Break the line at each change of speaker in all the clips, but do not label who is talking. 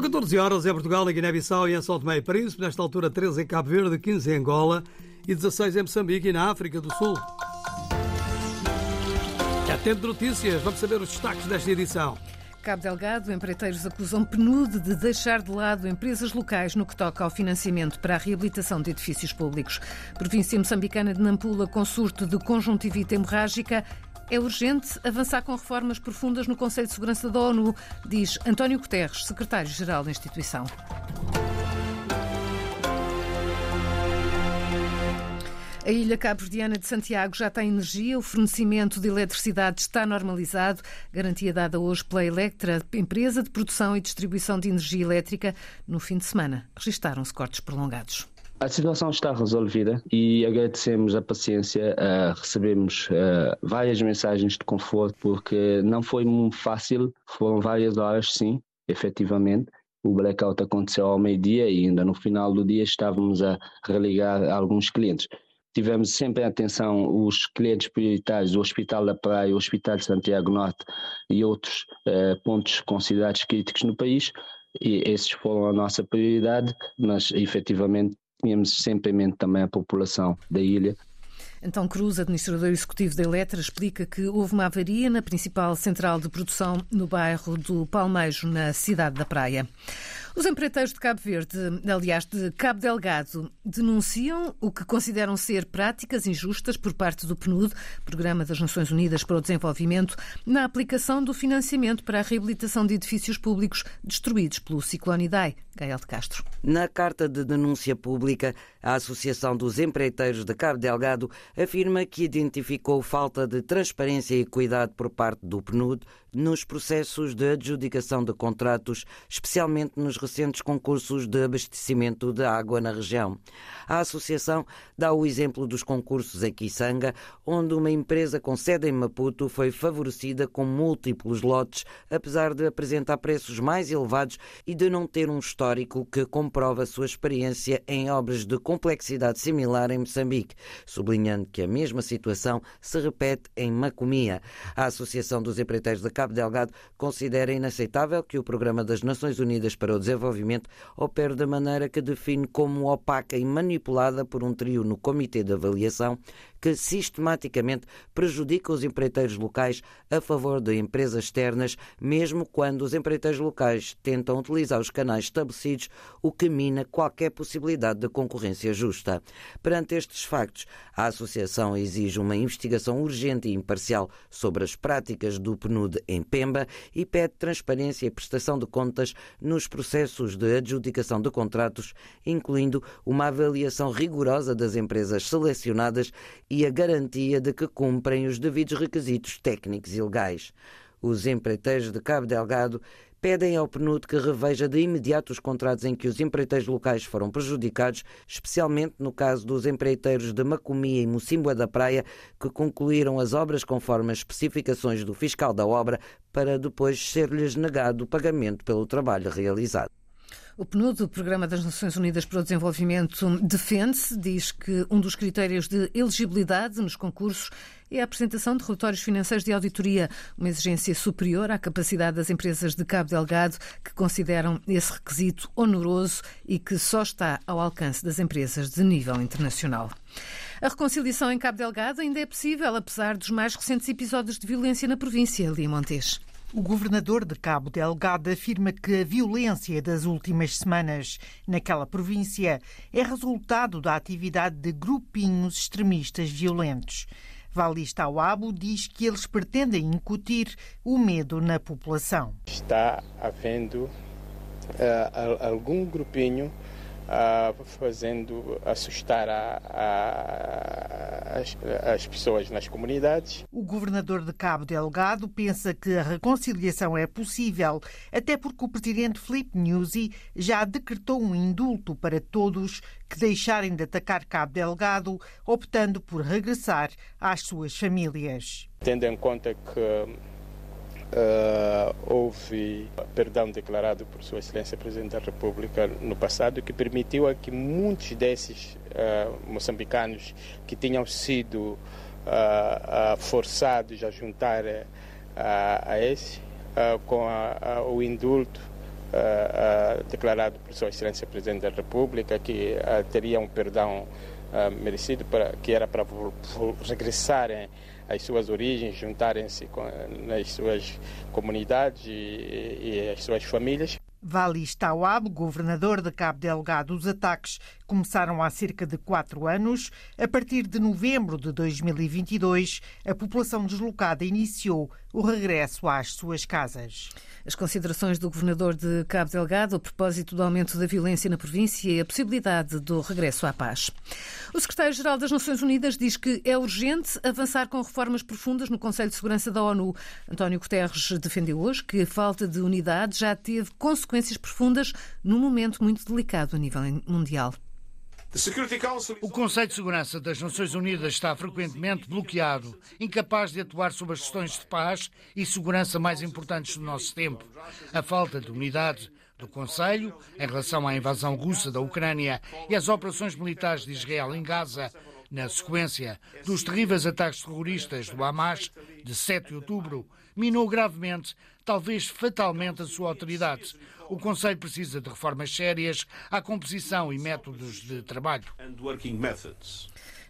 São 14 horas em Portugal, em Guiné-Bissau e em São Tomé e Príncipe. Nesta altura, 13 em Cabo Verde, 15 em Angola e 16 em Moçambique e na África do Sul. Atento notícias, vamos saber os destaques desta edição.
Cabo Delgado, empreiteiros acusam PNUD de deixar de lado empresas locais no que toca ao financiamento para a reabilitação de edifícios públicos. Província moçambicana de Nampula com surto de conjuntivite hemorrágica. É urgente avançar com reformas profundas no Conselho de Segurança da ONU, diz António Guterres, secretário-geral da instituição. A ilha cabo-verdiana de Santiago já tem energia, o fornecimento de eletricidade está normalizado, garantia dada hoje pela Electra, empresa de produção e distribuição de energia elétrica. No fim de semana, registaram-se cortes prolongados.
A situação está resolvida e agradecemos a paciência. Uh, recebemos uh, várias mensagens de conforto porque não foi fácil, foram várias horas, sim, efetivamente. O blackout aconteceu ao meio-dia e ainda no final do dia estávamos a religar alguns clientes tivemos sempre em atenção os clientes prioritários, o Hospital da Praia, o Hospital de Santiago Norte e outros eh, pontos considerados críticos no país, e esses foram a nossa prioridade, mas efetivamente tínhamos sempre em mente também a população da ilha
então Cruz, administrador executivo da Eletra, explica que houve uma avaria na principal central de produção no bairro do Palmejo, na cidade da Praia. Os empreiteiros de Cabo Verde, aliás, de Cabo Delgado, denunciam o que consideram ser práticas injustas por parte do PNUD, Programa das Nações Unidas para o Desenvolvimento, na aplicação do financiamento para a reabilitação de edifícios públicos destruídos pelo ciclone Idai. Gael de Castro.
Na carta de denúncia pública, a Associação dos Empreiteiros de Cabo Delgado afirma que identificou falta de transparência e cuidado por parte do PNUD nos processos de adjudicação de contratos, especialmente nos recentes concursos de abastecimento de água na região. A associação dá o exemplo dos concursos em Kisanga, onde uma empresa com sede em Maputo foi favorecida com múltiplos lotes, apesar de apresentar preços mais elevados e de não ter um histórico que comprova sua experiência em obras de complexidade similar em Moçambique, sublinhando que a mesma situação se repete em Macomia. A Associação dos Empreiteiros de Cabo Delgado considera inaceitável que o Programa das Nações Unidas para o Desenvolvimento opere de maneira que define como opaca e manipulada por um trio no Comitê de Avaliação que sistematicamente prejudica os empreiteiros locais a favor de empresas externas, mesmo quando os empreiteiros locais tentam utilizar os canais estabelecidos, o que mina qualquer possibilidade de concorrência justa. Perante estes factos, a Associação exige uma investigação urgente e imparcial sobre as práticas do PNUD em Pemba e pede transparência e prestação de contas nos processos de adjudicação de contratos, incluindo uma avaliação rigorosa das empresas selecionadas e a garantia de que cumprem os devidos requisitos técnicos e legais. Os empreiteiros de Cabo Delgado pedem ao PNUD que reveja de imediato os contratos em que os empreiteiros locais foram prejudicados, especialmente no caso dos empreiteiros de Macomia e Mocimboa da Praia, que concluíram as obras conforme as especificações do fiscal da obra, para depois ser-lhes negado o pagamento pelo trabalho realizado.
O PNUD, o Programa das Nações Unidas para o Desenvolvimento, defende-se, diz que um dos critérios de elegibilidade nos concursos é a apresentação de relatórios financeiros de auditoria, uma exigência superior à capacidade das empresas de Cabo Delgado, que consideram esse requisito onoroso e que só está ao alcance das empresas de nível internacional. A reconciliação em Cabo Delgado ainda é possível, apesar dos mais recentes episódios de violência na província, Lia Montes.
O governador de Cabo Delgado afirma que a violência das últimas semanas naquela província é resultado da atividade de grupinhos extremistas violentos. Valista Awabo diz que eles pretendem incutir o medo na população.
Está havendo uh, algum grupinho uh, fazendo assustar a, a, as, as, pessoas nas comunidades.
O governador de Cabo Delgado pensa que a reconciliação é possível, até porque o presidente Filipe Nyusi já decretou um indulto para todos que deixarem de atacar Cabo Delgado, optando por regressar às suas famílias.
Tendo em conta que Uh, houve perdão declarado por Sua Excelência Presidente da República no passado que permitiu a que muitos desses uh, moçambicanos que tinham sido uh, forçados a juntar a esse, com a, a, o indulto declarado por Sua Excelência Presidente da República, que teria um perdão merecido, para, que era para regressarem às suas origens, juntarem-se nas suas comunidades e, e as suas famílias.
Valis Tawab, governador de Cabo Delgado, os ataques começaram há cerca de quatro anos. A partir de novembro de 2022, a população deslocada iniciou o regresso às suas casas.
As considerações do governador de Cabo Delgado a propósito do aumento da violência na província e a possibilidade do regresso à paz. O secretário-geral das Nações Unidas diz que é urgente avançar com reformas profundas no Conselho de Segurança da ONU. António Guterres defendeu hoje que a falta de unidade já teve consequências profundas num momento muito delicado a nível mundial.
O Conselho de Segurança das Nações Unidas está frequentemente bloqueado, incapaz de atuar sobre as questões de paz e segurança mais importantes do nosso tempo. A falta de unidade do Conselho em relação à invasão russa da Ucrânia e às operações militares de Israel em Gaza, na sequência dos terríveis ataques terroristas do Hamas de 7 de outubro, minou gravemente, talvez fatalmente, a sua autoridade. O Conselho precisa de reformas sérias à composição e métodos de trabalho.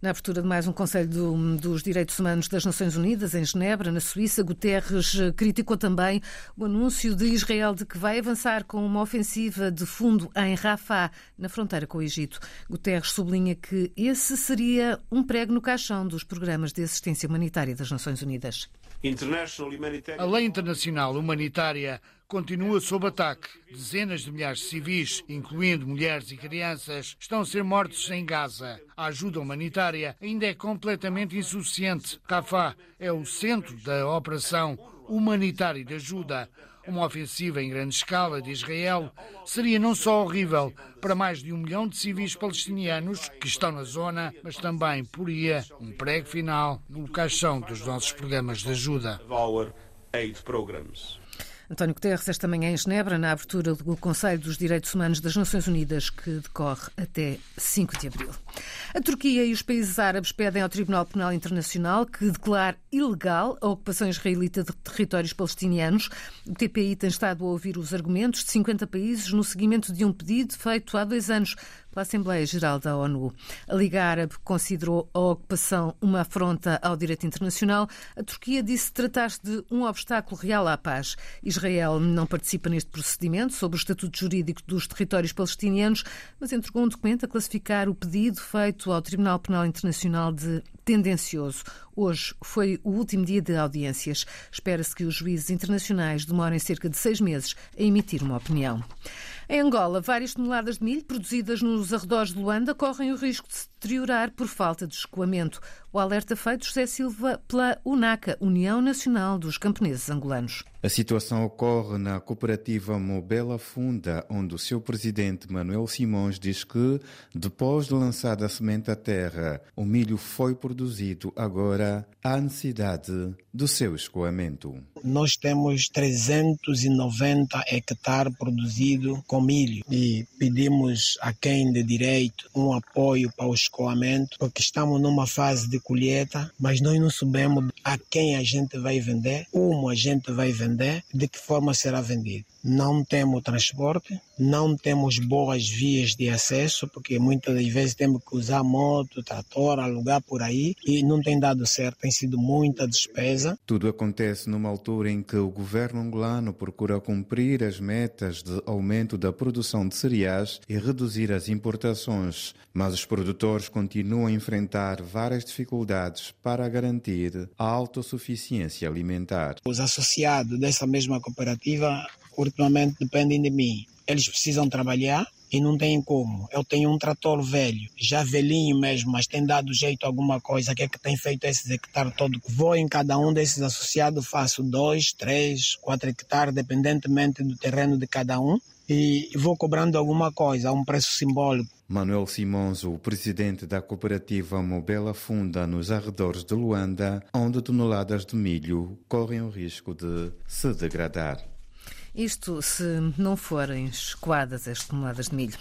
Na abertura de mais um Conselho do, dos Direitos Humanos das Nações Unidas, em Genebra, na Suíça, Guterres criticou também o anúncio de Israel de que vai avançar com uma ofensiva de fundo em Rafah, na fronteira com o Egito. Guterres sublinha que esse seria um prego no caixão dos programas de assistência humanitária das Nações Unidas.
A lei internacional humanitária continua sob ataque. Dezenas de milhares de civis, incluindo mulheres e crianças, estão a ser mortos em Gaza. A ajuda humanitária ainda é completamente insuficiente. Rafah é o centro da operação humanitária de ajuda. Uma ofensiva em grande escala de Israel seria não só horrível para mais de um milhão de civis palestinianos que estão na zona, mas também poria um prego final no caixão dos nossos programas de ajuda.
António Guterres, esta manhã em Genebra, na abertura do Conselho dos Direitos Humanos das Nações Unidas, que decorre até 5 de abril. A Turquia e os países árabes pedem ao Tribunal Penal Internacional que declare ilegal a ocupação israelita de territórios palestinianos. O TPI tem estado a ouvir os argumentos de 50 países no seguimento de um pedido feito há dois anos pela Assembleia Geral da ONU. A Liga Árabe considerou a ocupação uma afronta ao direito internacional. A Turquia disse tratar-se de um obstáculo real à paz. Israel não participa neste procedimento sobre o estatuto jurídico dos territórios palestinianos, mas entregou um documento a classificar o pedido feito ao Tribunal Penal Internacional de tendencioso. Hoje foi o último dia de audiências. Espera-se que os juízes internacionais demorem cerca de seis meses a emitir uma opinião. Em Angola, várias toneladas de milho produzidas nos arredores de Luanda correm o risco de se deteriorar por falta de escoamento. O alerta feito José Silva pela UNACA, União Nacional dos Camponeses Angolanos.
A situação ocorre na cooperativa Mobela Funda, onde o seu presidente Manuel Simões diz que, depois de lançada a semente à terra, o milho foi produzido, agora há necessidade do seu escoamento.
Nós temos 390 hectares produzidos com milho e pedimos a quem de direito um apoio para o escoamento, porque estamos numa fase de colheita, mas nós não sabemos a quem a gente vai vender, como a gente vai vender, de que forma será vendido. Não temos transporte, não temos boas vias de acesso, porque muitas das vezes temos que usar moto, trator, alugar por aí e não tem dado certo, tem sido muita despesa.
Tudo acontece numa altura em que o governo angolano procura cumprir as metas de aumento da produção de cereais e reduzir as importações, mas os produtores continuam a enfrentar várias dificuldades para garantir a autossuficiência alimentar.
Os associados dessa mesma cooperativa ultimamente dependem de mim. Eles precisam trabalhar e não têm como. Eu tenho um trator velho, já velhinho mesmo, mas tem dado jeito a alguma coisa. que é que tem feito esses hectares todo? Vou em cada um desses associados, faço dois, três, quatro hectares, dependentemente do terreno de cada um. E vou cobrando alguma coisa, a um preço simbólico.
Manuel Simões, o presidente da cooperativa Mobela Funda nos arredores de Luanda, onde toneladas de milho correm o risco de se degradar.
Isto se não forem escoadas as toneladas de milho.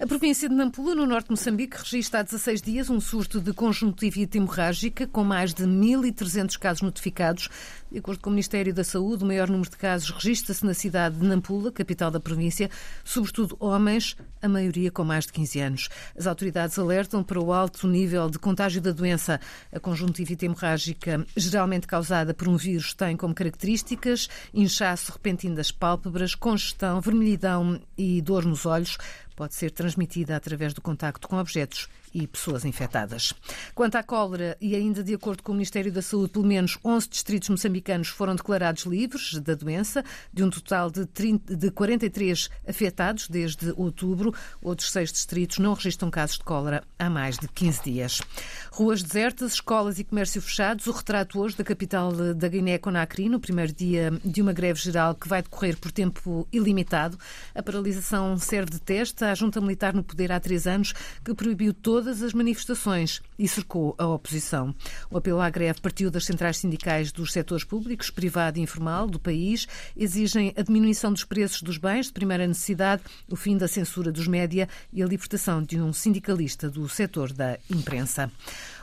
A província de Nampula, no norte de Moçambique, registra há 16 dias um surto de conjuntivite hemorrágica, com mais de 1.300 casos notificados. De acordo com o Ministério da Saúde, o maior número de casos registra-se na cidade de Nampula, capital da província, sobretudo homens, a maioria com mais de 15 anos. As autoridades alertam para o alto nível de contágio da doença. A conjuntivite hemorrágica, geralmente causada por um vírus, tem como características inchaço repentino das pálpebras, pálpebras, congestão, vermelhidão e dor nos olhos. Pode ser transmitida através do contacto com objetos e pessoas infectadas. Quanto à cólera, e ainda de acordo com o Ministério da Saúde, pelo menos 11 distritos moçambicanos foram declarados livres da doença, de um total de, 30, de 43 afetados desde outubro. Outros seis distritos não registram casos de cólera há mais de 15 dias. Ruas desertas, escolas e comércio fechados. O retrato hoje da capital da Guiné-Conakry, no primeiro dia de uma greve geral que vai decorrer por tempo ilimitado. A paralisação serve de teste à junta militar no poder há três anos, que proibiu todo todas as manifestações e cercou a oposição. O apelo à greve partiu das centrais sindicais dos setores públicos, privado e informal do país, exigem a diminuição dos preços dos bens de primeira necessidade, o fim da censura dos média e a libertação de um sindicalista do setor da imprensa.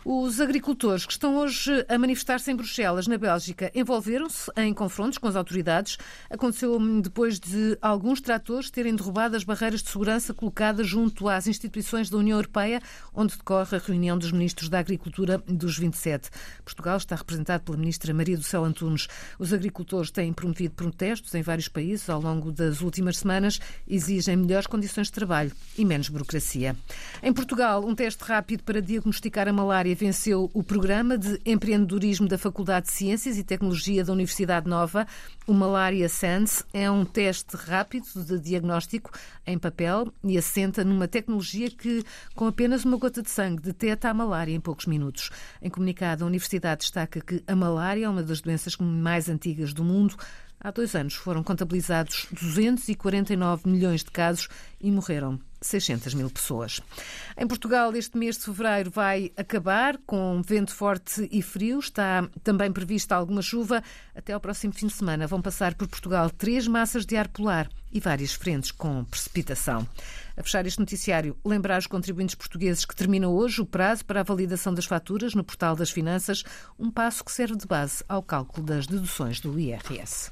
Os agricultores que estão hoje a manifestar-se em Bruxelas, na Bélgica, envolveram-se em confrontos com as autoridades. Aconteceu depois de alguns tratores terem derrubado as barreiras de segurança colocadas junto às instituições da União Europeia, onde decorre a reunião dos ministros da Agricultura dos 27. Portugal está representado pela ministra Maria do Céu Antunes. Os agricultores têm promovido protestos em vários países ao longo das últimas semanas, exigem melhores condições de trabalho e menos burocracia. Em Portugal, um teste rápido para diagnosticar a malária venceu o programa de empreendedorismo da Faculdade de Ciências e Tecnologia da Universidade Nova. O Malaria Sense é um teste rápido de diagnóstico em papel e assenta numa tecnologia que, com apenas uma gota de sangue, detecta a malária em poucos minutos. Em comunicado, a Universidade destaca que a malária é uma das doenças mais antigas do mundo. Há dois anos foram contabilizados 249 milhões de casos e morreram 600 mil pessoas. Em Portugal, este mês de fevereiro vai acabar com vento forte e frio. Está também prevista alguma chuva. Até ao próximo fim de semana vão passar por Portugal três massas de ar polar e várias frentes com precipitação. A fechar este noticiário, lembrar os contribuintes portugueses que termina hoje o prazo para a validação das faturas no Portal das Finanças, um passo que serve de base ao cálculo das deduções do IRS.